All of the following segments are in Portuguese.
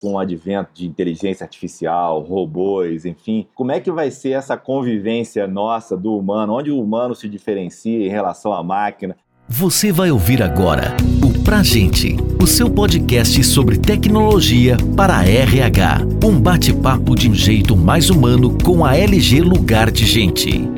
com o advento de inteligência artificial, robôs, enfim, como é que vai ser essa convivência nossa do humano, onde o humano se diferencia em relação à máquina? Você vai ouvir agora o Pra Gente, o seu podcast sobre tecnologia para RH. Um bate-papo de um jeito mais humano com a LG Lugar de Gente.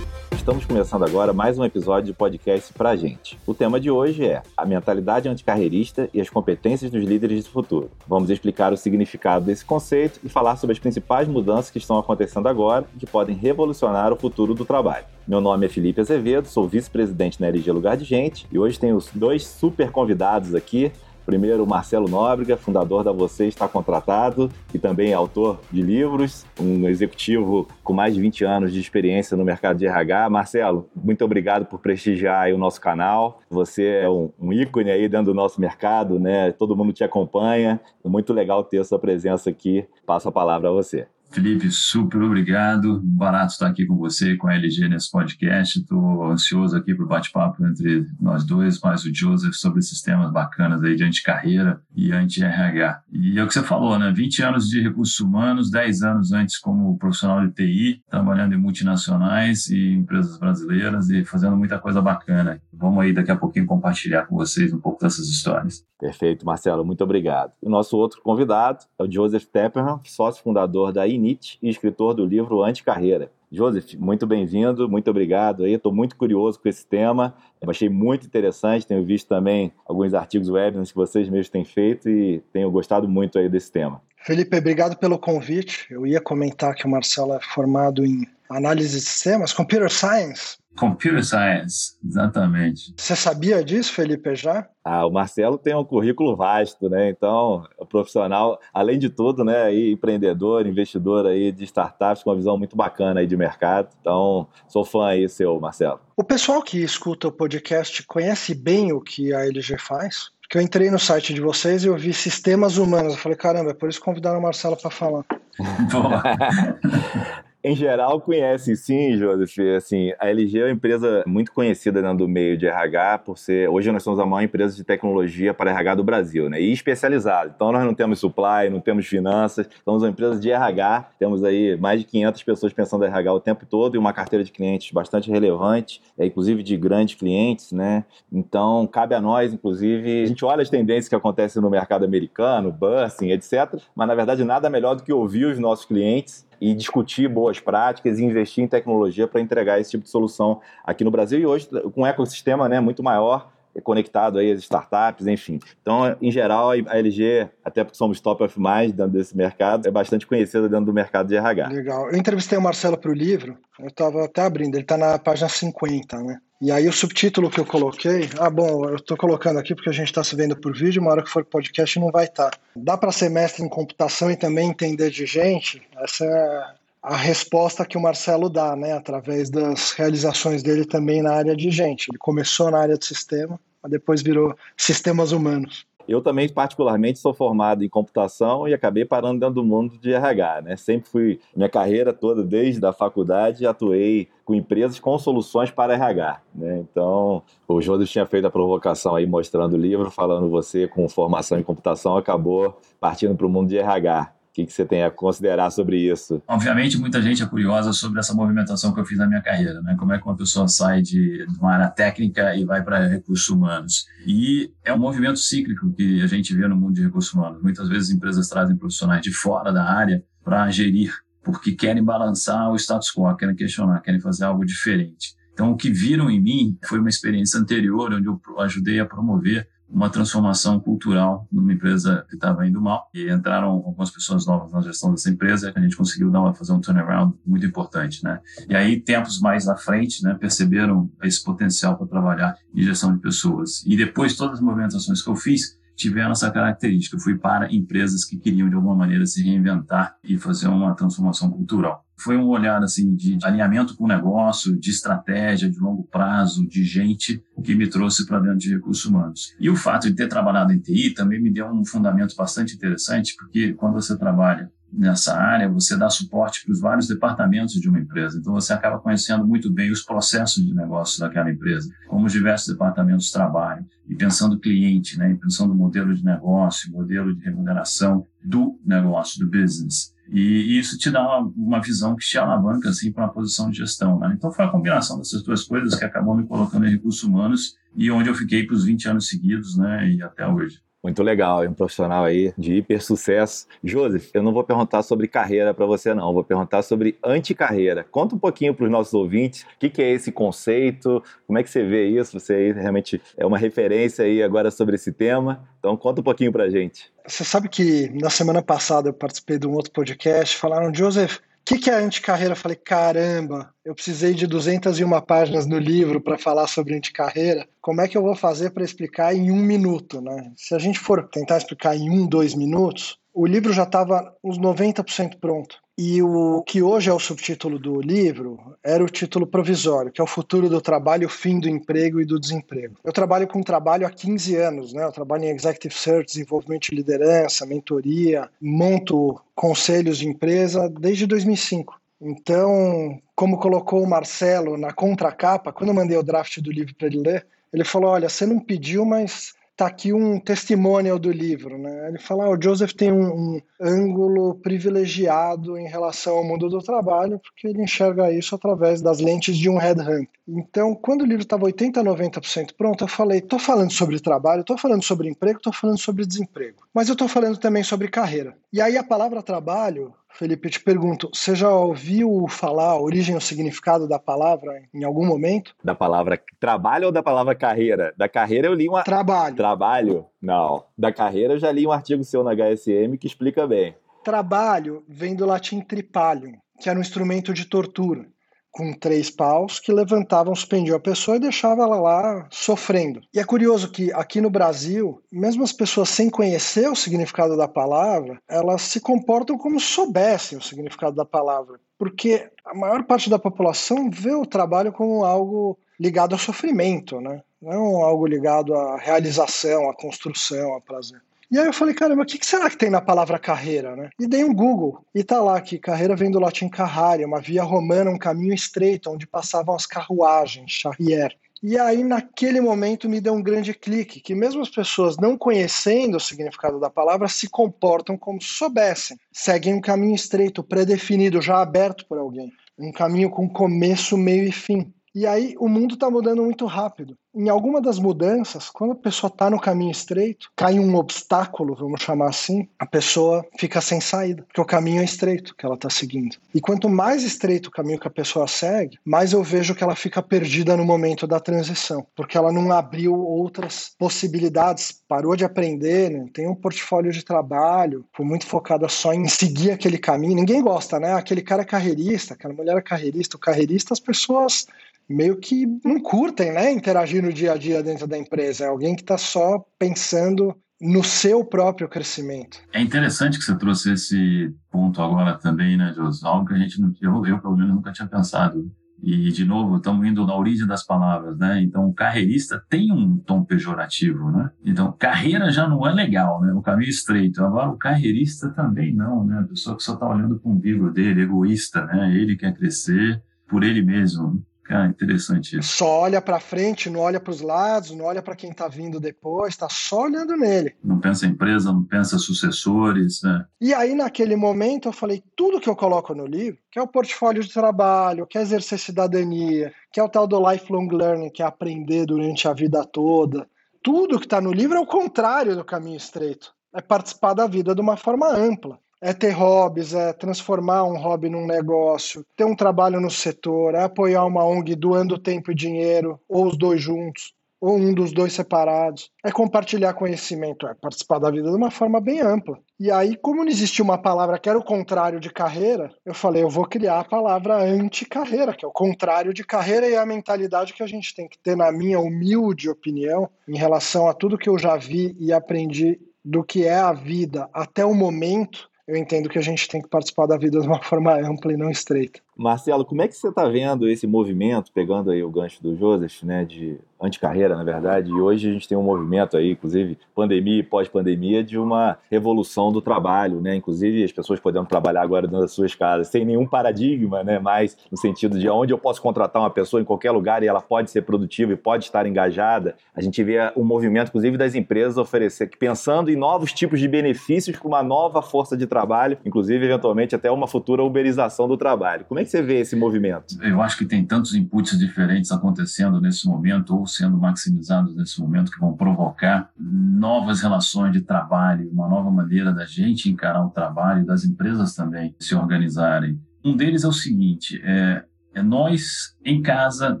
Estamos começando agora mais um episódio de podcast pra gente. O tema de hoje é a mentalidade anticarreirista e as competências dos líderes do futuro. Vamos explicar o significado desse conceito e falar sobre as principais mudanças que estão acontecendo agora e que podem revolucionar o futuro do trabalho. Meu nome é Felipe Azevedo, sou vice-presidente na LG Lugar de Gente e hoje tenho dois super convidados aqui Primeiro, Marcelo Nóbrega, fundador da Você Está Contratado e também autor de livros, um executivo com mais de 20 anos de experiência no mercado de RH. Marcelo, muito obrigado por prestigiar o nosso canal. Você é um, um, ícone aí dentro do nosso mercado, né? Todo mundo te acompanha. Muito legal ter a sua presença aqui. Passo a palavra a você. Felipe, super obrigado. Barato estar aqui com você, com a LG nesse podcast. Estou ansioso aqui para o bate-papo entre nós dois, mais o Joseph, sobre esses temas bacanas aí de anti-carreira e anti-RH. E é o que você falou, né? 20 anos de recursos humanos, 10 anos antes como profissional de TI, trabalhando em multinacionais e empresas brasileiras e fazendo muita coisa bacana. Vamos aí daqui a pouquinho compartilhar com vocês um pouco dessas histórias. Perfeito, Marcelo, muito obrigado. O nosso outro convidado é o Joseph Tepperham, sócio fundador da Init e escritor do livro Anticarreira. Joseph, muito bem-vindo, muito obrigado aí. Estou muito curioso com esse tema. Eu achei muito interessante, tenho visto também alguns artigos web que vocês mesmos têm feito e tenho gostado muito aí desse tema. Felipe, obrigado pelo convite. Eu ia comentar que o Marcelo é formado em análise de sistemas, computer science, Computer Science, exatamente. Você sabia disso, Felipe, já? Ah, o Marcelo tem um currículo vasto, né? Então, é profissional, além de tudo, né, aí, empreendedor, investidor aí de startups com uma visão muito bacana aí de mercado. Então, sou fã aí seu, Marcelo. O pessoal que escuta o podcast conhece bem o que a LG faz? Porque eu entrei no site de vocês e eu vi sistemas humanos. Eu falei, caramba, é por isso que convidaram o Marcelo para falar. Em geral conhecem sim, Joseph. Assim, a LG é uma empresa muito conhecida dentro do meio de RH por ser. Hoje nós somos a maior empresa de tecnologia para RH do Brasil, né? E especializada. Então nós não temos supply, não temos finanças, somos uma empresa de RH. Temos aí mais de 500 pessoas pensando em RH o tempo todo e uma carteira de clientes bastante relevante, é, inclusive de grandes clientes, né? Então cabe a nós, inclusive, a gente olha as tendências que acontecem no mercado americano, busing, etc. Mas na verdade nada melhor do que ouvir os nossos clientes e discutir boas práticas e investir em tecnologia para entregar esse tipo de solução aqui no Brasil e hoje com um ecossistema né, muito maior conectado aí às startups, enfim. Então, em geral, a LG, até porque somos top of mind dentro desse mercado, é bastante conhecida dentro do mercado de RH. Legal. Eu entrevistei o Marcelo para o livro, eu estava até abrindo, ele está na página 50, né? E aí o subtítulo que eu coloquei, ah bom, eu estou colocando aqui porque a gente está se vendo por vídeo, uma hora que for podcast não vai estar. Tá. Dá para ser mestre em computação e também entender de gente? Essa é a resposta que o Marcelo dá, né, através das realizações dele também na área de gente. Ele começou na área de sistema, mas depois virou sistemas humanos. Eu também, particularmente, sou formado em computação e acabei parando dentro do mundo de RH, né? Sempre fui, minha carreira toda, desde a faculdade, atuei com empresas com soluções para RH, né? Então, o Joseph tinha feito a provocação aí, mostrando o livro, falando você com formação em computação, acabou partindo para o mundo de RH. O que, que você tem a considerar sobre isso? Obviamente, muita gente é curiosa sobre essa movimentação que eu fiz na minha carreira, né? Como é que uma pessoa sai de uma área técnica e vai para recursos humanos. E é um movimento cíclico que a gente vê no mundo de recursos humanos. Muitas vezes empresas trazem profissionais de fora da área para gerir, porque querem balançar o status quo, querem questionar, querem fazer algo diferente. Então, o que viram em mim foi uma experiência anterior, onde eu ajudei a promover uma transformação cultural numa empresa que estava indo mal e entraram algumas pessoas novas na gestão dessa empresa a gente conseguiu dar uma, fazer um turnaround muito importante, né? E aí tempos mais à frente, né, perceberam esse potencial para trabalhar em gestão de pessoas. E depois todas as movimentações que eu fiz tiveram essa característica. Eu fui para empresas que queriam de alguma maneira se reinventar e fazer uma transformação cultural foi um olhar assim de alinhamento com o negócio, de estratégia, de longo prazo, de gente que me trouxe para dentro de recursos humanos. E o fato de ter trabalhado em TI também me deu um fundamento bastante interessante, porque quando você trabalha nessa área, você dá suporte para os vários departamentos de uma empresa. Então, você acaba conhecendo muito bem os processos de negócio daquela empresa, como os diversos departamentos trabalham, e pensando cliente, né, e pensando modelo de negócio, modelo de remuneração do negócio, do business. E, isso te dá uma, uma, visão que te alavanca assim, para uma posição de gestão. Né? Então, foi a combinação dessas duas coisas que acabou me colocando em recursos humanos e onde eu fiquei por 20 anos seguidos né, e até hoje. Muito legal, um profissional aí de hiper sucesso. Joseph, eu não vou perguntar sobre carreira para você não, vou perguntar sobre anticarreira. Conta um pouquinho para os nossos ouvintes, o que, que, é esse conceito, como é que você vê isso? Você aí realmente é uma referência aí agora sobre esse tema, então conta um pouquinho para gente. Você sabe que na semana passada eu participei de um outro podcast, falaram, Joseph, que, que é anticarreira? Eu falei, caramba, eu precisei de 201 páginas no livro para falar sobre anticarreira. Como é que eu vou fazer para explicar em um minuto? Né? Se a gente for tentar explicar em um, dois minutos, o livro já estava uns 90% pronto. E o que hoje é o subtítulo do livro era o título provisório, que é o futuro do trabalho, o fim do emprego e do desemprego. Eu trabalho com trabalho há 15 anos, né? Eu trabalho em executive search, desenvolvimento de liderança, mentoria, monto conselhos de empresa desde 2005. Então, como colocou o Marcelo na contracapa, quando eu mandei o draft do livro para ele ler, ele falou: "Olha, você não pediu, mas está aqui um testemunho do livro. Né? Ele fala ah, o Joseph tem um, um, ângulo privilegiado em relação ao mundo do trabalho, porque ele enxerga isso através das lentes de um headhunter. Então, quando o livro estava 80%, 90% pronto, eu falei: estou falando sobre trabalho, estou falando sobre emprego, estou falando sobre desemprego. Mas eu estou falando também sobre carreira. E aí a palavra trabalho Felipe, eu te pergunto, você já ouviu falar a origem ou significado da palavra em algum momento? Da palavra trabalho ou da palavra carreira? Da carreira eu li uma. Trabalho. Trabalho? Não. Da carreira eu já li um artigo seu na HSM que explica bem. Trabalho vem do latim tripalium, que era um instrumento de tortura com três paus que levantavam, suspendiam a pessoa e deixava ela lá sofrendo. E é curioso que aqui no Brasil, mesmo as pessoas sem conhecer o significado da palavra, elas se comportam como se soubessem o significado da palavra, porque a maior parte da população vê o trabalho como algo ligado ao sofrimento, né? não algo ligado à realização, à construção, a prazer. E aí eu falei, caramba, o que será que tem na palavra carreira, né? E dei um Google e tá lá que carreira vem do latim carrare, uma via romana, um caminho estreito onde passavam as carruagens, charrier. E aí, naquele momento, me deu um grande clique, que mesmo as pessoas não conhecendo o significado da palavra, se comportam como se soubessem. Seguem um caminho estreito, predefinido, já aberto por alguém. Um caminho com começo, meio e fim. E aí o mundo está mudando muito rápido. Em alguma das mudanças, quando a pessoa está no caminho estreito, cai um obstáculo, vamos chamar assim, a pessoa fica sem saída, porque o caminho é estreito que ela está seguindo. E quanto mais estreito o caminho que a pessoa segue, mais eu vejo que ela fica perdida no momento da transição, porque ela não abriu outras possibilidades, parou de aprender, né? tem um portfólio de trabalho, foi muito focada só em seguir aquele caminho. Ninguém gosta, né? Aquele cara é carreirista, aquela mulher é carreirista, o carreirista, as pessoas meio que não curtem, né, interagir no dia a dia dentro da empresa. É alguém que está só pensando no seu próprio crescimento. É interessante que você trouxe esse ponto agora também, né, José? Algo que a gente, eu, eu pelo menos nunca tinha pensado. E, de novo, estamos indo na origem das palavras, né? Então, carreirista tem um tom pejorativo, né? Então, carreira já não é legal, né? O caminho estreito. Agora, o carreirista também não, né? A pessoa que só está olhando para o umbigo dele, egoísta, né? Ele quer crescer por ele mesmo. Ah, interessante isso. Só olha para frente, não olha para os lados, não olha para quem está vindo depois, está só olhando nele. Não pensa em empresa, não pensa sucessores. Né? E aí, naquele momento, eu falei: tudo que eu coloco no livro, que é o portfólio de trabalho, que é exercer cidadania, que é o tal do lifelong learning, que é aprender durante a vida toda, tudo que está no livro é o contrário do caminho estreito. É participar da vida de uma forma ampla é ter hobbies, é transformar um hobby num negócio, ter um trabalho no setor, é apoiar uma ONG doando tempo e dinheiro, ou os dois juntos, ou um dos dois separados, é compartilhar conhecimento, é participar da vida de uma forma bem ampla. E aí, como não existia uma palavra que era o contrário de carreira, eu falei, eu vou criar a palavra anti-carreira, que é o contrário de carreira e a mentalidade que a gente tem que ter, na minha humilde opinião, em relação a tudo que eu já vi e aprendi do que é a vida até o momento, eu entendo que a gente tem que participar da vida de uma forma ampla e não estreita. Marcelo, como é que você está vendo esse movimento, pegando aí o gancho do Joseph, né, de anticarreira, na verdade, e hoje a gente tem um movimento aí, inclusive pandemia e pós-pandemia, de uma revolução do trabalho, né, inclusive as pessoas podendo trabalhar agora dentro das suas casas, sem nenhum paradigma, né, mais no sentido de onde eu posso contratar uma pessoa em qualquer lugar e ela pode ser produtiva e pode estar engajada. A gente vê um movimento, inclusive, das empresas oferecer, pensando em novos tipos de benefícios para uma nova força de trabalho, inclusive, eventualmente, até uma futura uberização do trabalho. Como é que você vê esse movimento? Eu acho que tem tantos inputs diferentes acontecendo nesse momento, ou sendo maximizados nesse momento, que vão provocar novas relações de trabalho, uma nova maneira da gente encarar o trabalho, das empresas também se organizarem. Um deles é o seguinte: é, é nós em casa,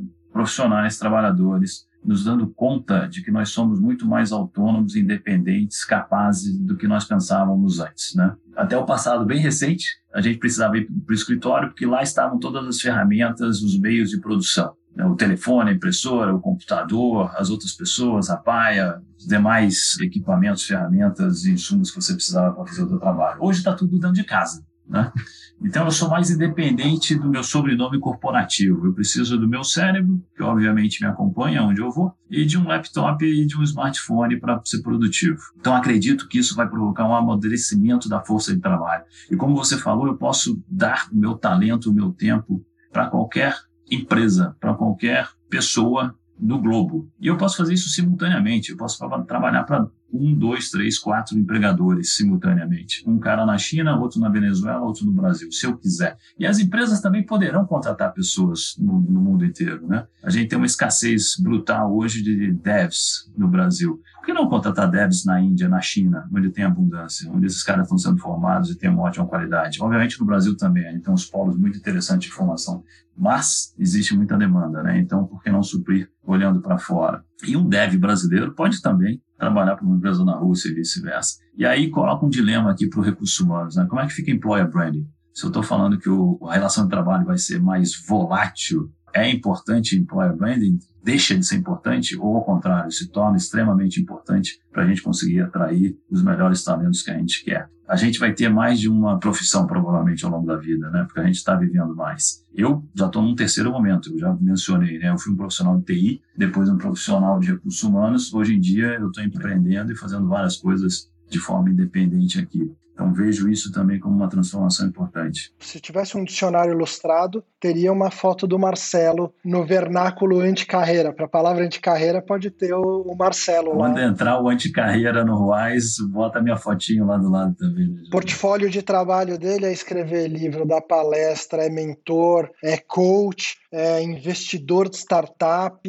profissionais, trabalhadores, nos dando conta de que nós somos muito mais autônomos, independentes, capazes do que nós pensávamos antes, né? Até o passado bem recente, a gente precisava ir para o escritório porque lá estavam todas as ferramentas, os meios de produção. Né? O telefone, a impressora, o computador, as outras pessoas, a paia, os demais equipamentos, ferramentas e insumos que você precisava para fazer o seu trabalho. Hoje está tudo dentro de casa. Né? Então eu sou mais independente do meu sobrenome corporativo. Eu preciso do meu cérebro, que obviamente me acompanha onde eu vou, e de um laptop e de um smartphone para ser produtivo. Então acredito que isso vai provocar um amadurecimento da força de trabalho. E como você falou, eu posso dar o meu talento, o meu tempo para qualquer empresa, para qualquer pessoa no globo. E eu posso fazer isso simultaneamente. Eu posso trabalhar para um, dois, três, quatro empregadores simultaneamente. Um cara na China, outro na Venezuela, outro no Brasil, se eu quiser. E as empresas também poderão contratar pessoas no, no mundo inteiro. Né? A gente tem uma escassez brutal hoje de devs no Brasil. Por que não contratar devs na Índia, na China, onde tem abundância, onde esses caras estão sendo formados e têm uma ótima qualidade? Obviamente no Brasil também, a gente tem uns polos muito interessantes de formação, mas existe muita demanda, né? Então, por que não suprir olhando para fora? E um dev brasileiro pode também trabalhar para uma empresa na Rússia e vice-versa. E aí coloca um dilema aqui para os recursos humanos, né? Como é que fica employer branding? Se eu estou falando que o, a relação de trabalho vai ser mais volátil, é importante employer branding? Deixa de ser importante ou, ao contrário, se torna extremamente importante para a gente conseguir atrair os melhores talentos que a gente quer? A gente vai ter mais de uma profissão, provavelmente, ao longo da vida, né? Porque a gente está vivendo mais. Eu já estou num terceiro momento, eu já mencionei, né? Eu fui um profissional de TI, depois um profissional de recursos humanos. Hoje em dia, eu estou empreendendo e fazendo várias coisas de forma independente aqui. Então vejo isso também como uma transformação importante. Se tivesse um dicionário ilustrado, teria uma foto do Marcelo no vernáculo anticarreira. Para a palavra anticarreira pode ter o, Marcelo Quando lá. entrar o anticarreira no Ruais, bota minha fotinho lá do lado também. Né? Portfólio de trabalho dele é escrever livro, dar palestra, é mentor, é coach, é investidor de startup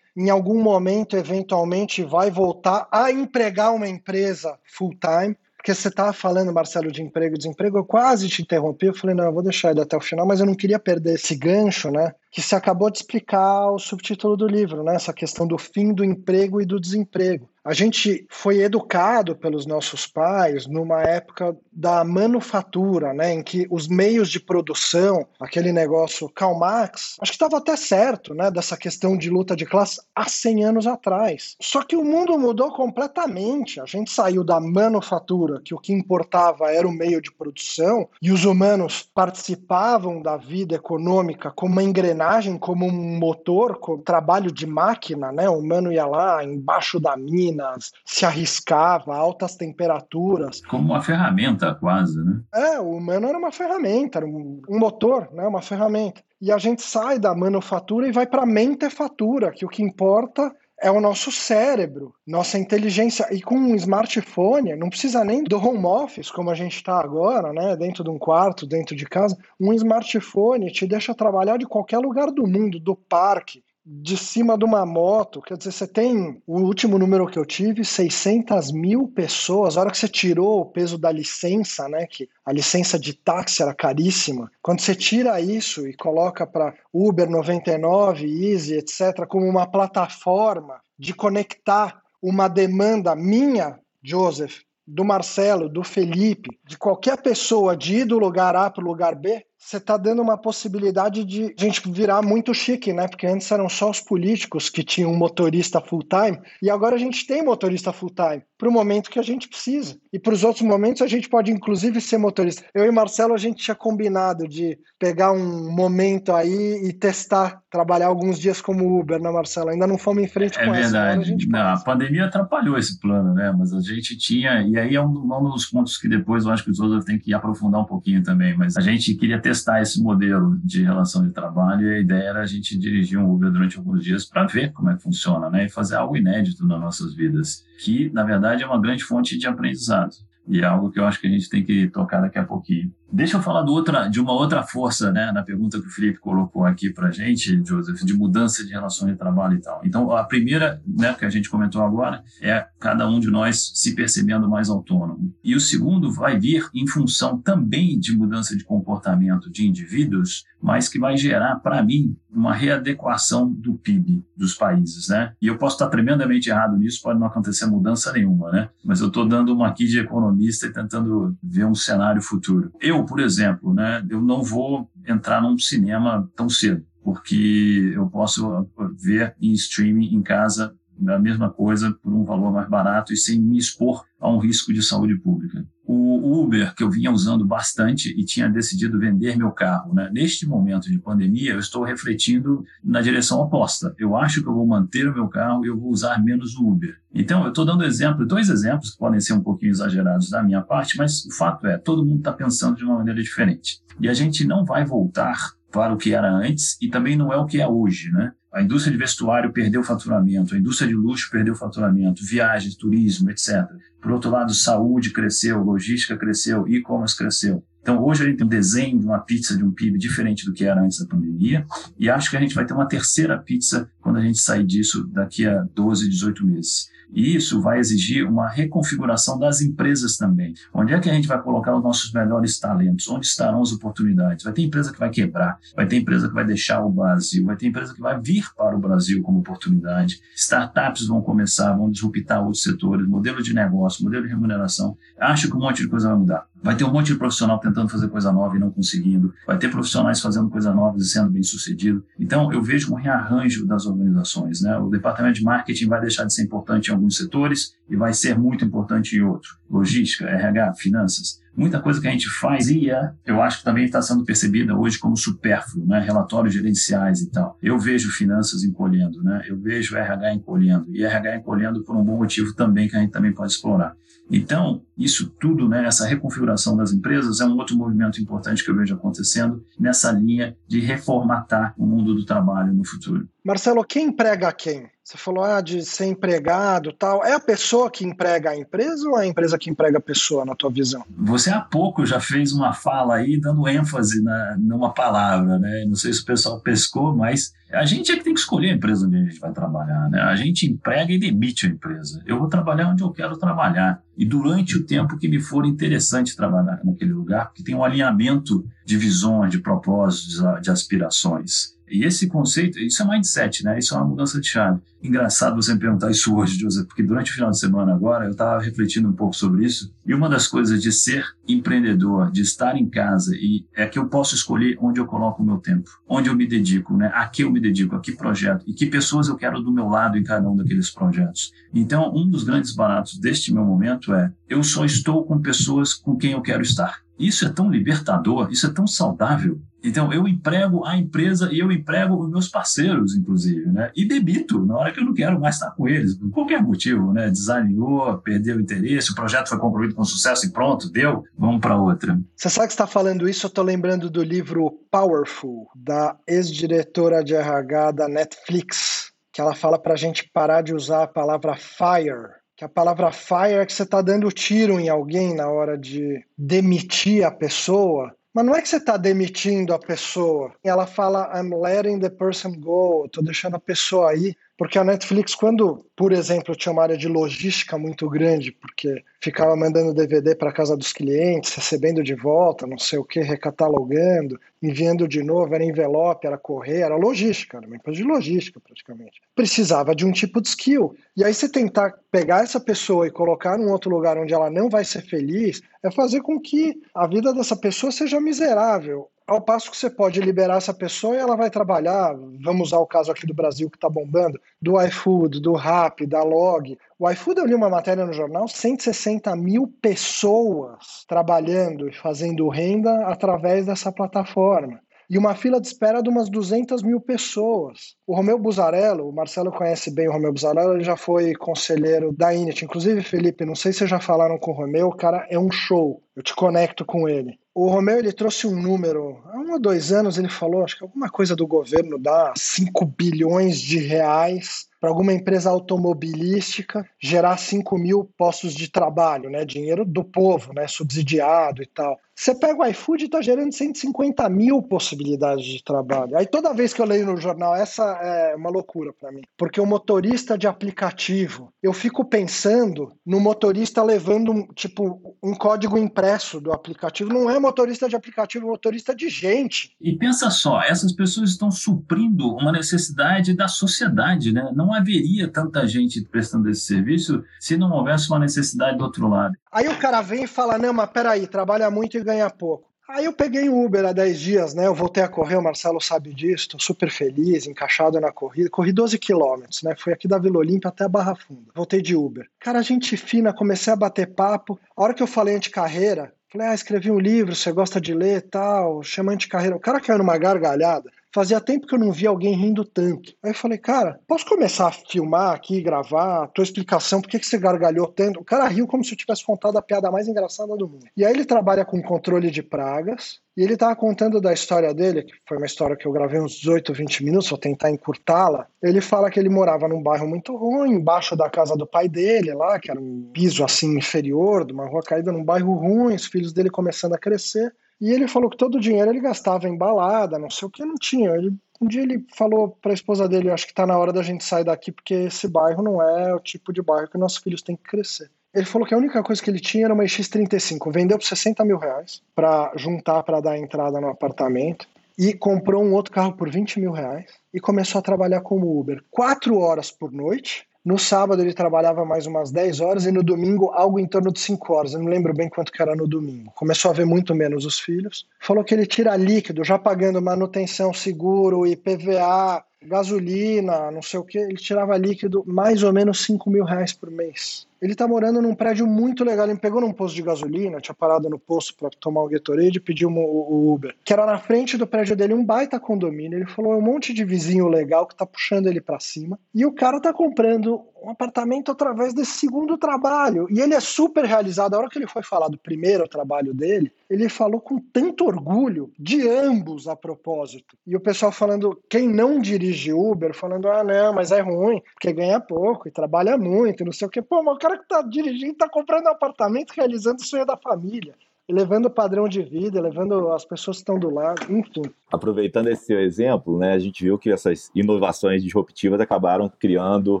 em algum momento, eventualmente, vai voltar a empregar uma empresa full-time. Porque você estava falando, Marcelo, de emprego e desemprego, eu quase te interrompi. Eu falei, não, eu vou deixar ele até o final, mas eu não queria perder esse gancho, né? Que se acabou de explicar o subtítulo do livro, né? Essa questão do fim do emprego e do desemprego. A gente foi educado pelos nossos pais numa época da manufatura, né, em que os meios de produção, aquele negócio Karl Marx, acho que estava até certo, né, dessa questão de luta de classe há 100 anos atrás. Só que o mundo mudou completamente. A gente saiu da manufatura, que o que importava era o meio de produção, e os humanos participavam da vida econômica como uma engrenagem, como um motor, como trabalho de máquina, né? O humano ia lá embaixo da mina se arriscava a altas temperaturas. Como uma ferramenta, quase, né? É, o humano era uma ferramenta, era um, um motor, né? uma ferramenta. E a gente sai da manufatura e vai para a mentefatura, que o que importa é o nosso cérebro, nossa inteligência. E com um smartphone, não precisa nem do home office, como a gente está agora, né? dentro de um quarto, dentro de casa. Um smartphone te deixa trabalhar de qualquer lugar do mundo, do parque, de cima de uma moto, quer dizer, você tem o último número que eu tive, 600 mil pessoas. A hora que você tirou o peso da licença, né, que a licença de táxi era caríssima, quando você tira isso e coloca para Uber 99, Easy, etc., como uma plataforma de conectar uma demanda minha, Joseph, do Marcelo, do Felipe, de qualquer pessoa de ir do lugar A para o lugar B, você está dando uma possibilidade de a gente virar muito chique, né? Porque antes eram só os políticos que tinham um motorista full-time e agora a gente tem motorista full-time para o momento que a gente precisa. E para os outros momentos a gente pode inclusive ser motorista. Eu e Marcelo a gente tinha combinado de pegar um momento aí e testar, trabalhar alguns dias como Uber, né, Marcelo? Ainda não fomos em frente é com verdade. essa. Não, a pandemia atrapalhou esse plano, né? Mas a gente tinha, e aí é um, um dos pontos que depois eu acho que os outros têm que aprofundar um pouquinho também, mas a gente queria testar esse modelo de relação de trabalho e a ideia era a gente dirigir um Uber durante alguns dias para ver como é que funciona, né? E fazer algo inédito nas nossas vidas, que na verdade é uma grande fonte de aprendizado. E é algo que eu acho que a gente tem que tocar daqui a pouquinho. Deixa eu falar outra, de uma outra força, né, na pergunta que o Felipe colocou aqui para gente, Joseph, de mudança de relações de trabalho e tal. Então, a primeira, né, que a gente comentou agora, é cada um de nós se percebendo mais autônomo. E o segundo vai vir em função também de mudança de comportamento de indivíduos, mas que vai gerar, para mim, uma readequação do PIB dos países, né? E eu posso estar tremendamente errado nisso, pode não acontecer mudança nenhuma, né? Mas eu estou dando uma aqui de economista e tentando ver um cenário futuro. Eu, por exemplo, né, eu não vou entrar num cinema tão cedo, porque eu posso ver em streaming em casa a mesma coisa por um valor mais barato e sem me expor a um risco de saúde pública. O Uber, que eu vinha usando bastante e tinha decidido vender meu carro, né? neste momento de pandemia, eu estou refletindo na direção oposta. Eu acho que eu vou manter o meu carro e eu vou usar menos o Uber. Então, eu estou dando exemplo, dois exemplos que podem ser um pouquinho exagerados da minha parte, mas o fato é, todo mundo está pensando de uma maneira diferente. E a gente não vai voltar para o que era antes e também não é o que é hoje, né? A indústria de vestuário perdeu faturamento, a indústria de luxo perdeu faturamento, viagens, turismo, etc. Por outro lado, saúde cresceu, logística cresceu, e-commerce cresceu. Então, hoje a gente tem um desenho de uma pizza de um PIB diferente do que era antes da pandemia, e acho que a gente vai ter uma terceira pizza quando a gente sair disso daqui a 12, 18 meses. E isso vai exigir uma reconfiguração das empresas também. Onde é que a gente vai colocar os nossos melhores talentos? Onde estarão as oportunidades? Vai ter empresa que vai quebrar, vai ter empresa que vai deixar o Brasil, vai ter empresa que vai vir para o Brasil como oportunidade. Startups vão começar, vão disruptar outros setores, modelo de negócio, modelo de remuneração. Acho que um monte de coisa vai mudar. Vai ter um monte de profissional tentando fazer coisa nova e não conseguindo. Vai ter profissionais fazendo coisa nova e sendo bem sucedido. Então, eu vejo um rearranjo das organizações. Né? O departamento de marketing vai deixar de ser importante em alguns setores e vai ser muito importante em outros. Logística, RH, finanças. Muita coisa que a gente fazia, eu acho que também está sendo percebida hoje como supérfluo, né? relatórios gerenciais e tal. Eu vejo finanças encolhendo, né? eu vejo RH encolhendo. E RH encolhendo por um bom motivo também que a gente também pode explorar. Então, isso tudo, né, essa reconfiguração das empresas é um outro movimento importante que eu vejo acontecendo nessa linha de reformatar o mundo do trabalho no futuro. Marcelo, quem emprega quem? Você falou ah, de ser empregado tal. É a pessoa que emprega a empresa ou é a empresa que emprega a pessoa, na tua visão? Você há pouco já fez uma fala aí dando ênfase na, numa palavra, né? Não sei se o pessoal pescou, mas a gente é que tem que escolher a empresa onde a gente vai trabalhar, né? A gente emprega e demite a empresa. Eu vou trabalhar onde eu quero trabalhar. E durante o tempo que me for interessante trabalhar naquele lugar, porque tem um alinhamento de visões, de propósitos, de aspirações. E esse conceito, isso é mindset, né? Isso é uma mudança de chave. Engraçado você me perguntar isso hoje, José, porque durante o final de semana agora eu estava refletindo um pouco sobre isso. E uma das coisas de ser empreendedor, de estar em casa, e é que eu posso escolher onde eu coloco o meu tempo, onde eu me dedico, né? A que eu me dedico, a que projeto e que pessoas eu quero do meu lado em cada um daqueles projetos. Então, um dos grandes baratos deste meu momento é eu só estou com pessoas com quem eu quero estar. Isso é tão libertador, isso é tão saudável. Então, eu emprego a empresa e eu emprego os meus parceiros, inclusive, né? E debito na hora que eu não quero mais estar com eles, por qualquer motivo, né? Desalinhou, perdeu o interesse, o projeto foi concluído com sucesso e pronto, deu, vamos para outra. Você sabe que está falando isso, eu estou lembrando do livro Powerful, da ex-diretora de RH da Netflix, que ela fala para a gente parar de usar a palavra fire que a palavra fire é que você está dando tiro em alguém na hora de demitir a pessoa mas não é que você está demitindo a pessoa. Ela fala, I'm letting the person go, estou deixando a pessoa aí. Porque a Netflix, quando, por exemplo, tinha uma área de logística muito grande, porque ficava mandando DVD para casa dos clientes, recebendo de volta, não sei o que, recatalogando, enviando de novo, era envelope, era correio, era logística, era uma empresa de logística praticamente. Precisava de um tipo de skill. E aí você tentar pegar essa pessoa e colocar num outro lugar onde ela não vai ser feliz, é fazer com que a vida dessa pessoa seja miserável Ao passo que você pode liberar essa pessoa e ela vai trabalhar, vamos usar o caso aqui do Brasil que está bombando, do iFood, do Rap, da Log. O iFood, eu li uma matéria no jornal, 160 mil pessoas trabalhando e fazendo renda através dessa plataforma e uma fila de espera de umas 200 mil pessoas. O Romeu Buzarello, o Marcelo conhece bem o Romeu Buzarello, ele já foi conselheiro da Init. Inclusive, Felipe, não sei se já falaram com o Romeu, o cara é um show. Eu te conecto com ele. O Romeu ele trouxe um número, há um ou dois anos ele falou, acho que alguma coisa do governo dá 5 bilhões de reais para alguma empresa automobilística gerar 5 mil postos de trabalho, né? Dinheiro do povo, né? Subsidiado e tal. Você pega o iFood e está gerando 150 mil possibilidades de trabalho. Aí toda vez que eu leio no jornal, essa é uma loucura para mim. Porque o motorista de aplicativo, eu fico pensando no motorista levando, tipo, um código impresso do aplicativo. Não é motorista de aplicativo, é motorista de gente. E pensa só, essas pessoas estão suprindo uma necessidade da sociedade, né? Não haveria tanta gente prestando esse serviço se não houvesse uma necessidade do outro lado. Aí o cara vem e fala: não, mas peraí, trabalha muito e ganha pouco. Aí eu peguei um Uber há 10 dias, né? Eu voltei a correr, o Marcelo sabe disso, tô super feliz, encaixado na corrida. Corri 12 quilômetros, né? Fui aqui da Vila Olímpia até a Barra Funda. Voltei de Uber. Cara, gente fina, comecei a bater papo. A hora que eu falei anti-carreira, falei, ah, escrevi um livro, você gosta de ler tal, chama anti-carreira. O cara caiu numa gargalhada. Fazia tempo que eu não via alguém rindo tanto. Aí eu falei, cara, posso começar a filmar aqui, gravar a tua explicação, por que, que você gargalhou tanto? O cara riu como se eu tivesse contado a piada mais engraçada do mundo. E aí ele trabalha com controle de pragas, e ele estava contando da história dele, que foi uma história que eu gravei uns 18, 20 minutos, vou tentar encurtá-la. Ele fala que ele morava num bairro muito ruim, embaixo da casa do pai dele, lá, que era um piso assim inferior, de uma rua caída num bairro ruim, os filhos dele começando a crescer. E ele falou que todo o dinheiro ele gastava em balada, não sei o que, não tinha. Ele, um dia ele falou para a esposa dele: Acho que está na hora da gente sair daqui, porque esse bairro não é o tipo de bairro que nossos filhos têm que crescer. Ele falou que a única coisa que ele tinha era uma X35. Vendeu por 60 mil reais para juntar para dar entrada no apartamento. E comprou um outro carro por 20 mil reais e começou a trabalhar como Uber. Quatro horas por noite no sábado ele trabalhava mais umas 10 horas e no domingo algo em torno de 5 horas. Eu não lembro bem quanto que era no domingo. Começou a ver muito menos os filhos. Falou que ele tira líquido, já pagando manutenção, seguro, IPVA, gasolina, não sei o que. Ele tirava líquido mais ou menos 5 mil reais por mês. Ele tá morando num prédio muito legal. Ele pegou num posto de gasolina, tinha parado no posto para tomar o Gatorade e pediu o Uber. Que era na frente do prédio dele, um baita condomínio. Ele falou: é um monte de vizinho legal que tá puxando ele para cima. E o cara tá comprando um apartamento através desse segundo trabalho. E ele é super realizado. A hora que ele foi falar do primeiro trabalho dele, ele falou com tanto orgulho de ambos a propósito. E o pessoal falando, quem não dirige Uber, falando, ah, não, mas é ruim, porque ganha pouco e trabalha muito, não sei o quê. Pô, mas cara que tá dirigindo tá comprando um apartamento realizando o sonho da família elevando o padrão de vida, elevando as pessoas que estão do lado, enfim. Aproveitando esse seu exemplo, né, a gente viu que essas inovações disruptivas acabaram criando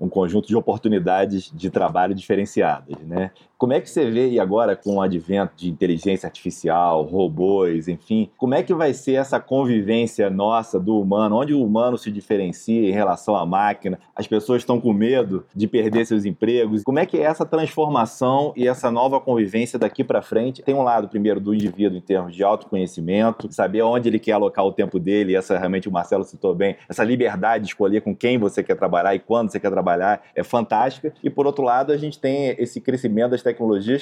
um conjunto de oportunidades de trabalho diferenciadas, né? Como é que você vê e agora com o advento de inteligência artificial, robôs, enfim, como é que vai ser essa convivência nossa do humano, onde o humano se diferencia em relação à máquina? As pessoas estão com medo de perder seus empregos. Como é que é essa transformação e essa nova convivência daqui para frente? Tem um lado primeiro do indivíduo em termos de autoconhecimento, saber onde ele quer alocar o tempo dele, essa realmente o Marcelo citou bem, essa liberdade de escolher com quem você quer trabalhar e quando você quer trabalhar é fantástica. E por outro lado, a gente tem esse crescimento das tecnologias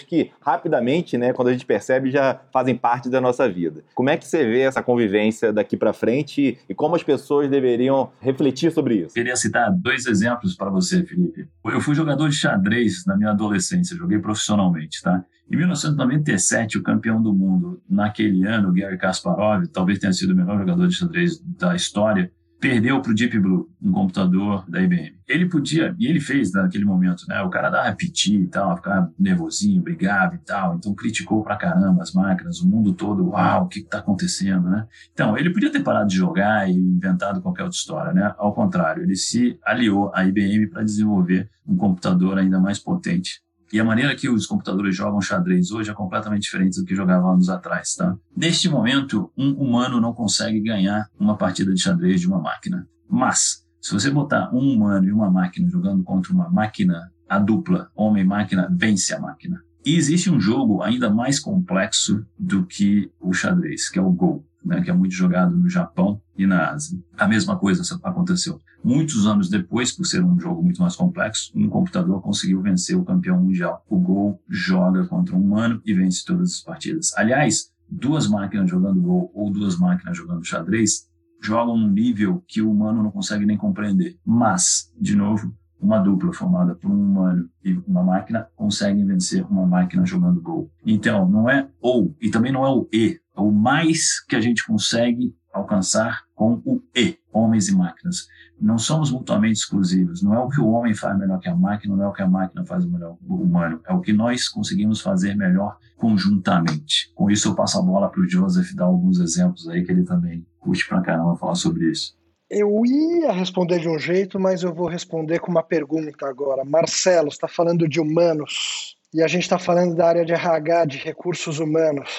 que rapidamente, né, quando a gente percebe, já fazem parte da nossa vida. Como é que você vê essa convivência daqui para frente e como as pessoas deveriam refletir sobre isso? Queria citar dois exemplos para você, Felipe. Eu fui jogador de xadrez na minha adolescência, joguei profissionalmente, tá? Em 1997, o campeão do mundo naquele ano, Gary Kasparov, talvez tenha sido o melhor jogador de xadrez da história, perdeu para o Deep Blue, um computador da IBM. Ele podia, e ele fez naquele momento, né? O cara dava piti e tal, ficava nervosinho, brigava e tal, então criticou pra caramba as máquinas, o mundo todo, uau, o que está acontecendo, né? Então, ele podia ter parado de jogar e inventado qualquer outra história, né? Ao contrário, ele se aliou à IBM para desenvolver um computador ainda mais potente e a maneira que os computadores jogam xadrez hoje é completamente diferente do que jogavam anos atrás, tá? Neste momento, um humano não consegue ganhar uma partida de xadrez de uma máquina. Mas, se você botar um humano e uma máquina jogando contra uma máquina, a dupla homem-máquina vence a máquina. E existe um jogo ainda mais complexo do que o xadrez, que é o Go. Né, que é muito jogado no Japão e na Ásia. A mesma coisa aconteceu. Muitos anos depois, por ser um jogo muito mais complexo, um computador conseguiu vencer o campeão mundial. O Go joga contra um humano e vence todas as partidas. Aliás, duas máquinas jogando Go ou duas máquinas jogando xadrez jogam num nível que o humano não consegue nem compreender. Mas, de novo, uma dupla formada por um humano e uma máquina conseguem vencer uma máquina jogando Go. Então, não é ou, e também não é o e, é o mais que a gente consegue alcançar com o e, homens e máquinas. Não somos mutuamente exclusivos. Não é o que o homem faz melhor que a máquina, não é o que a máquina faz melhor que o humano. É o que nós conseguimos fazer melhor conjuntamente. Com isso, eu passo a bola para o Joseph dar alguns exemplos aí que ele também curte pra caramba falar sobre isso. Eu ia responder de um jeito, mas eu vou responder com uma pergunta agora. Marcelo, está falando de humanos e a gente está falando da área de RH, de recursos humanos.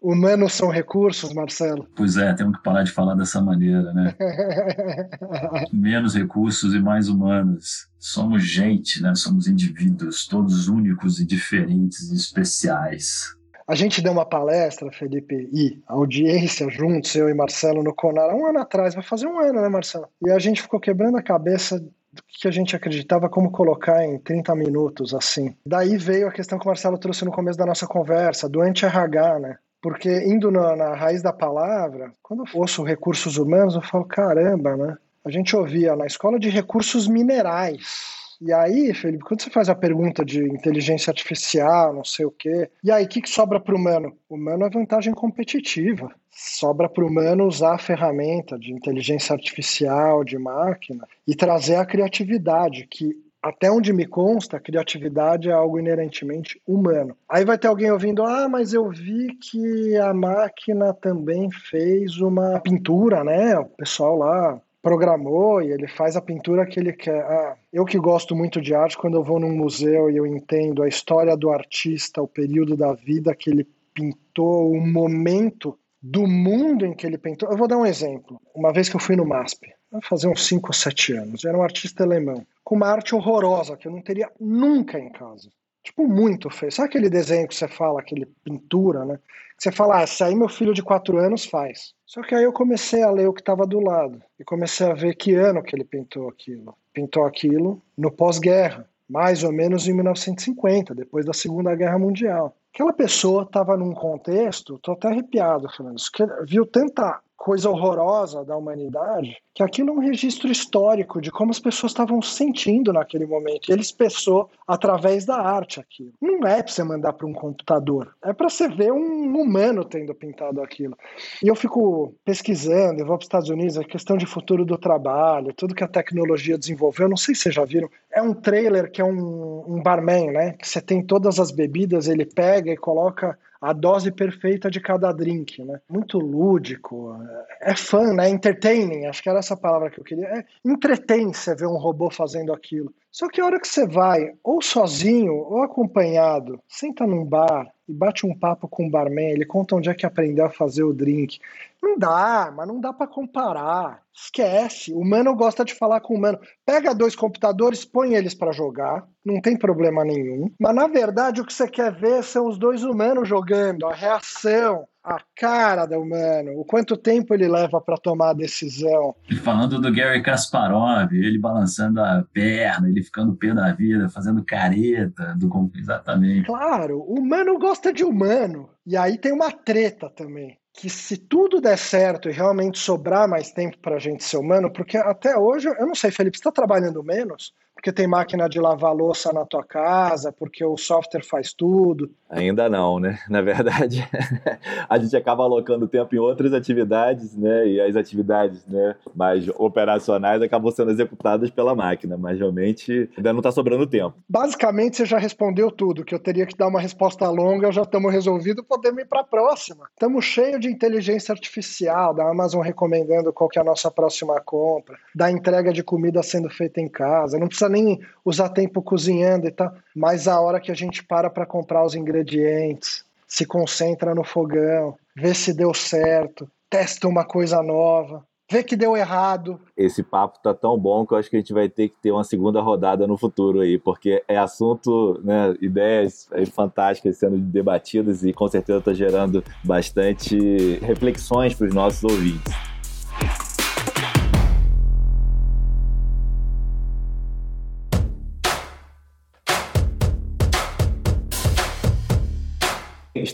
Humanos são recursos, Marcelo? Pois é, temos que parar de falar dessa maneira, né? Menos recursos e mais humanos. Somos gente, né? Somos indivíduos, todos únicos e diferentes e especiais. A gente deu uma palestra, Felipe, e audiência juntos, eu e Marcelo, no Conar, um ano atrás, vai fazer um ano, né, Marcelo? E a gente ficou quebrando a cabeça do que a gente acreditava como colocar em 30 minutos, assim. Daí veio a questão que o Marcelo trouxe no começo da nossa conversa, do anti-RH, né? Porque indo na, na, raiz da palavra, quando eu ouço recursos humanos, eu falo, caramba, né? A gente ouvia na escola de recursos minerais, e aí, Felipe, quando você faz a pergunta de inteligência artificial, não sei o quê, e aí, o que, que sobra para o humano? O humano é vantagem competitiva. Sobra para o humano usar a ferramenta de inteligência artificial, de máquina, e trazer a criatividade, que até onde me consta, criatividade é algo inerentemente humano. Aí vai ter alguém ouvindo: ah, mas eu vi que a máquina também fez uma pintura, né? O pessoal lá programou e ele faz a pintura que ele quer. Ah, eu que gosto muito de arte, quando eu vou num museu e eu entendo a história do artista, o período da vida que ele pintou, o momento do mundo em que ele pintou. Eu vou dar um exemplo. Uma vez que eu fui no MASP, fazer uns 5 ou 7 anos, era um artista alemão, com uma arte horrorosa que eu não teria nunca em casa. Tipo, muito feio. Sabe aquele desenho que você fala, aquele pintura, né? Que você fala, ah, isso aí meu filho de 4 anos faz. Só que aí eu comecei a ler o que estava do lado e comecei a ver que ano que ele pintou aquilo. Pintou aquilo no pós-guerra, mais ou menos em 1950, depois da Segunda Guerra Mundial. Aquela pessoa estava num contexto, tô até arrepiado que viu tanta coisa horrorosa da humanidade, que aquilo é um registro histórico de como as pessoas estavam sentindo naquele momento. Ele expressou através da arte aquilo. Não é para você mandar para um computador, é para você ver um humano tendo pintado aquilo. E eu fico pesquisando, eu vou para os Estados Unidos, a questão de futuro do trabalho, tudo que a tecnologia desenvolveu, não sei se vocês já viram, é um trailer que é um, um barman, né? Que você tem todas as bebidas, ele pega e coloca a dose perfeita de cada drink, né? Muito lúdico, é fã, né? Entertaining, acho que era essa palavra que eu queria. É, entretém você ver um robô fazendo aquilo. Só que a hora que você vai, ou sozinho ou acompanhado, senta num bar e bate um papo com o barman, ele conta onde é que aprendeu a fazer o drink. Não dá, mas não dá para comparar. Esquece. O humano gosta de falar com o humano. Pega dois computadores, põe eles para jogar, não tem problema nenhum. Mas na verdade o que você quer ver são os dois humanos jogando, a reação, a cara do humano, o quanto tempo ele leva para tomar a decisão. E falando do Gary Kasparov, ele balançando a perna, ele ficando pé da vida, fazendo careta do exatamente. Claro, o humano gosta de humano. E aí tem uma treta também que se tudo der certo e realmente sobrar mais tempo para a gente ser humano, porque até hoje, eu não sei, Felipe, você está trabalhando menos? Porque tem máquina de lavar louça na tua casa, porque o software faz tudo? Ainda não, né? Na verdade, a gente acaba alocando tempo em outras atividades, né? E as atividades né, mais operacionais acabam sendo executadas pela máquina, mas realmente ainda não está sobrando tempo. Basicamente, você já respondeu tudo, que eu teria que dar uma resposta longa, já estamos resolvidos, podemos ir para a próxima. Estamos cheios de inteligência artificial, da Amazon recomendando qual que é a nossa próxima compra, da entrega de comida sendo feita em casa, não precisa nem usar tempo cozinhando e tal, mas a hora que a gente para para comprar os ingredientes, se concentra no fogão, vê se deu certo, testa uma coisa nova. vê que deu errado. Esse papo tá tão bom que eu acho que a gente vai ter que ter uma segunda rodada no futuro aí, porque é assunto, né, ideias fantásticas sendo debatidas e com certeza está gerando bastante reflexões para os nossos ouvintes.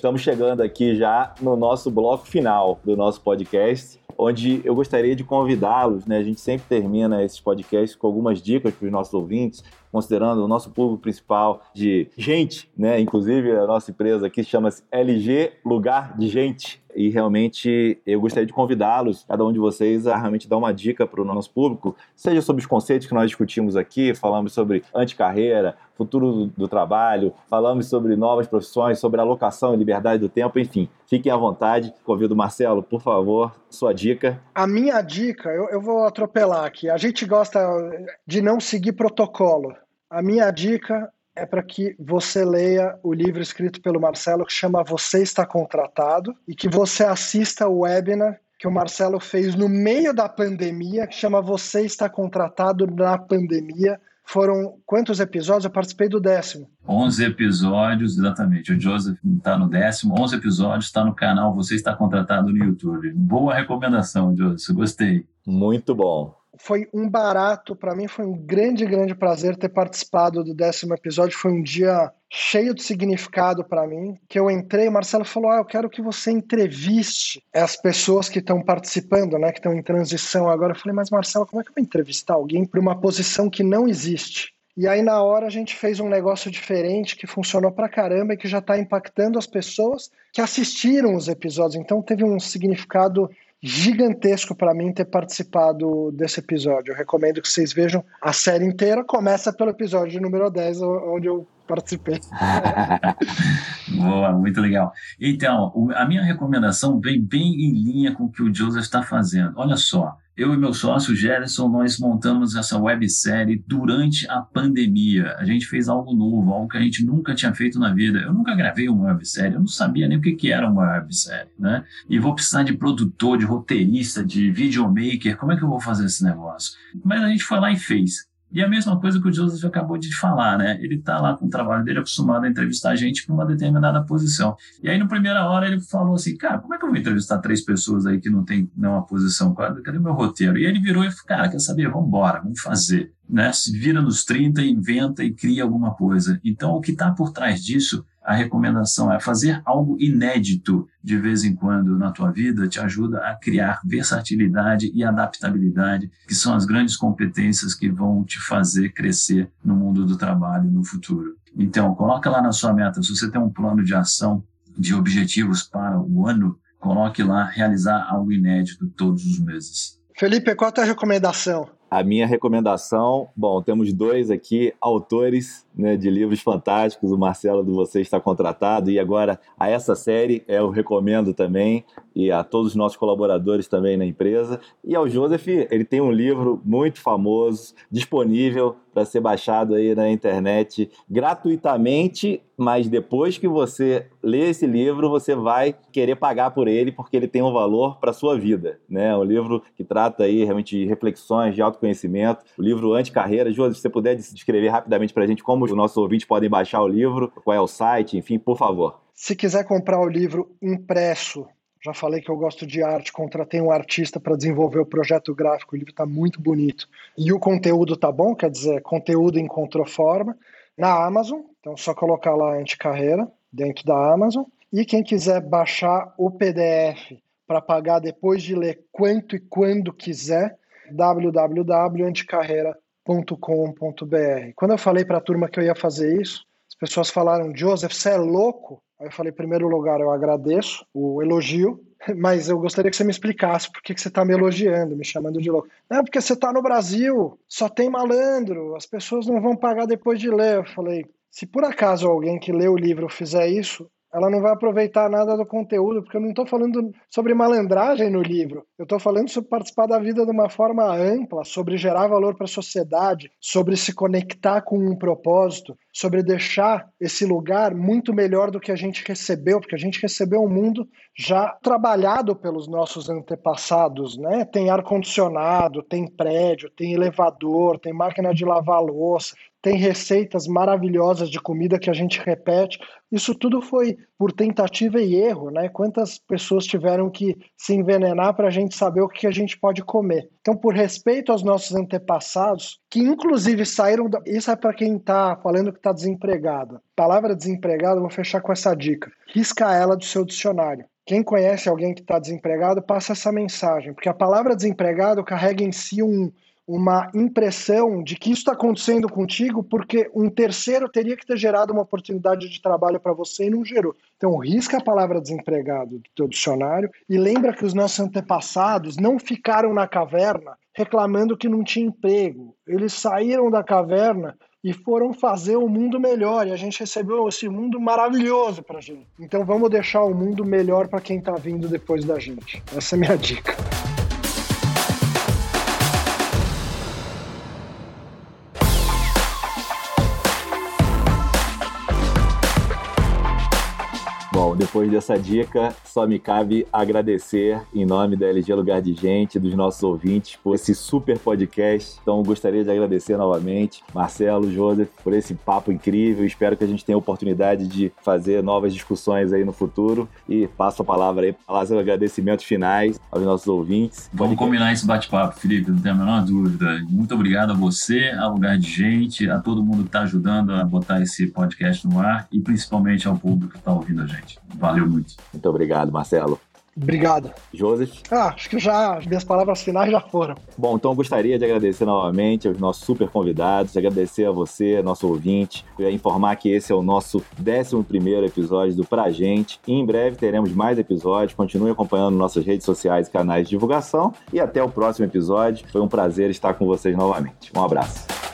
Estamos chegando aqui já no nosso bloco final do nosso podcast, onde eu gostaria de convidá-los, né? A gente sempre termina esses podcasts com algumas dicas para os nossos ouvintes, considerando o nosso público principal de gente, né? Inclusive a nossa empresa aqui chama-se LG Lugar de Gente. E realmente eu gostaria de convidá-los, cada um de vocês, a realmente dar uma dica para o nosso público, seja sobre os conceitos que nós discutimos aqui, falamos sobre anticarreira, futuro do, trabalho, falamos sobre novas profissões, sobre alocação e liberdade do tempo, enfim. Fiquem à vontade. Convido Marcelo, por favor, sua dica. A minha dica, eu, eu vou atropelar aqui. A gente gosta de não seguir protocolo. A minha dica é para que você leia o livro escrito pelo Marcelo que chama Você Está Contratado e que você assista o webinar que o Marcelo fez no meio da pandemia, que chama Você Está Contratado na Pandemia. Foram quantos episódios? Eu participei do décimo. 11 episódios, exatamente. O Joseph está no décimo, 11 episódios, está no canal Você Está Contratado no YouTube. Boa recomendação, Joseph, gostei. Muito bom foi um barato, para mim foi um grande, grande prazer ter participado do décimo episódio. Foi um dia cheio de significado para mim. Que eu entrei, o Marcelo falou: Ah, eu quero que você entreviste as pessoas que estão participando, né, que estão em transição agora. Eu falei: Mas Marcelo, como é que eu vou entrevistar alguém para uma posição que não existe? E aí, na hora, a gente fez um negócio diferente que funcionou pra caramba e que já está impactando as pessoas que assistiram os episódios. Então, teve um significado gigantesco para mim ter participado desse episódio. Eu recomendo que vocês vejam a série inteira. Começa pelo episódio número 10, onde eu participei. Boa, muito legal. Então, a minha recomendação vem bem em linha com o que o Joseph está fazendo. Olha só, eu e meu sócio Gerson, nós montamos essa websérie durante a pandemia. A gente fez algo novo, algo que a gente nunca tinha feito na vida. Eu nunca gravei uma websérie, eu não sabia nem o que, que era uma websérie, né? E vou precisar de produtor, de roteirista, de videomaker, como é que eu vou fazer esse negócio? Mas a gente foi lá e fez. E a mesma coisa que o Joseph acabou de falar, né? Ele está lá com o trabalho dele acostumado a entrevistar gente para uma determinada posição. E aí, na primeira hora, ele falou assim: Cara, como é que eu vou entrevistar três pessoas aí que não tem nenhuma posição? Cadê o meu roteiro? E ele virou e falou: Cara, quer saber? Vamos embora, vamos fazer. Né? Se vira nos 30, inventa e cria alguma coisa. Então, o que está por trás disso a recomendação é fazer algo inédito de vez em quando na tua vida te ajuda a criar versatilidade e adaptabilidade, que são as grandes competências que vão te fazer crescer no mundo do trabalho no futuro. Então, coloca lá na sua meta, se você tem um plano de ação, de objetivos para o ano, coloque lá realizar algo inédito todos os meses. Felipe, qual é a tua recomendação? A minha recomendação, bom, temos dois aqui autores né, de livros fantásticos. O Marcelo do Você está contratado e agora a essa série eu recomendo também e a todos os nossos colaboradores também na empresa. E ao Joseph, ele tem um livro muito famoso, disponível para ser baixado aí na internet gratuitamente, mas depois que você lê esse livro, você vai querer pagar por ele porque ele tem um valor para sua vida, né? Um livro que trata aí realmente de reflexões, de autoconhecimento, o livro Anticarreira. Joseph, se você puder descrever rapidamente para a gente como os nossos ouvintes podem baixar o livro, qual é o site, enfim, por favor. Se quiser comprar o livro impresso já falei que eu gosto de arte, contratei um artista para desenvolver o projeto gráfico, o livro está muito bonito. E o conteúdo tá bom, quer dizer, conteúdo encontrou forma. Na Amazon, então só colocar lá anticarreira dentro da Amazon. E quem quiser baixar o PDF para pagar depois de ler quanto e quando quiser, www.anticarreira.com.br. Quando eu falei para a turma que eu ia fazer isso, as pessoas falaram: Joseph, você é louco? Aí eu falei, em primeiro lugar, eu agradeço o elogio, mas eu gostaria que você me explicasse por que, que você está me elogiando, me chamando de louco. Não, porque você está no Brasil, só tem malandro, as pessoas não vão pagar depois de ler. Eu falei, se por acaso alguém que lê o livro fizer isso, ela não vai aproveitar nada do conteúdo, porque eu não estou falando sobre malandragem no livro. Eu estou falando sobre participar da vida de uma forma ampla, sobre gerar valor para a sociedade, sobre se conectar com um propósito, sobre deixar esse lugar muito melhor do que a gente recebeu, porque a gente recebeu um mundo já trabalhado pelos nossos antepassados, né? Tem ar condicionado, tem prédio, tem elevador, tem máquina de lavar louça, tem receitas maravilhosas de comida que a gente repete. Isso tudo foi por tentativa e erro, né? Quantas pessoas tiveram que se envenenar para a gente saber o que a gente pode comer. Então, por respeito aos nossos antepassados, que inclusive saíram. Da... Isso é para quem está falando que está desempregado. Palavra desempregado, vou fechar com essa dica. Risca ela do seu dicionário. Quem conhece alguém que está desempregado, passa essa mensagem, porque a palavra desempregado carrega em si um, uma impressão de que isso está acontecendo contigo porque um terceiro teria que ter gerado uma oportunidade de trabalho para você e não gerou. Então, risca a palavra desempregado do teu dicionário e lembra que os nossos antepassados não ficaram na caverna reclamando que não tinha emprego. Eles saíram da caverna e foram fazer o um mundo melhor. E a gente recebeu esse mundo maravilhoso para gente. Então, vamos deixar o mundo melhor para quem está vindo depois da gente. Essa é a minha dica. Depois dessa dica, só me cabe agradecer em nome da LG Lugar de Gente, dos nossos ouvintes, por esse super podcast. Então, gostaria de agradecer novamente, Marcelo, Joseph, por esse papo incrível. Espero que a gente tenha a oportunidade de fazer novas discussões aí no futuro. E passo a palavra aí para fazer agradecimentos finais aos nossos ouvintes. Vamos combinar esse bate-papo, Felipe, não tem a menor dúvida. Muito obrigado a você, ao Lugar de Gente, a todo mundo que está ajudando a botar esse podcast no ar e principalmente ao público que está ouvindo a gente. Valeu muito. Muito obrigado, Marcelo. Obrigado. Joseph? Ah, acho que já, minhas palavras finais já foram. Bom, então eu gostaria de agradecer novamente aos nossos super convidados, agradecer a você, nosso ouvinte, e informar que esse é o nosso 11 episódio do Pra Gente. E em breve teremos mais episódios. Continue acompanhando nossas redes sociais e canais de divulgação. E até o próximo episódio. Foi um prazer estar com vocês novamente. Um abraço.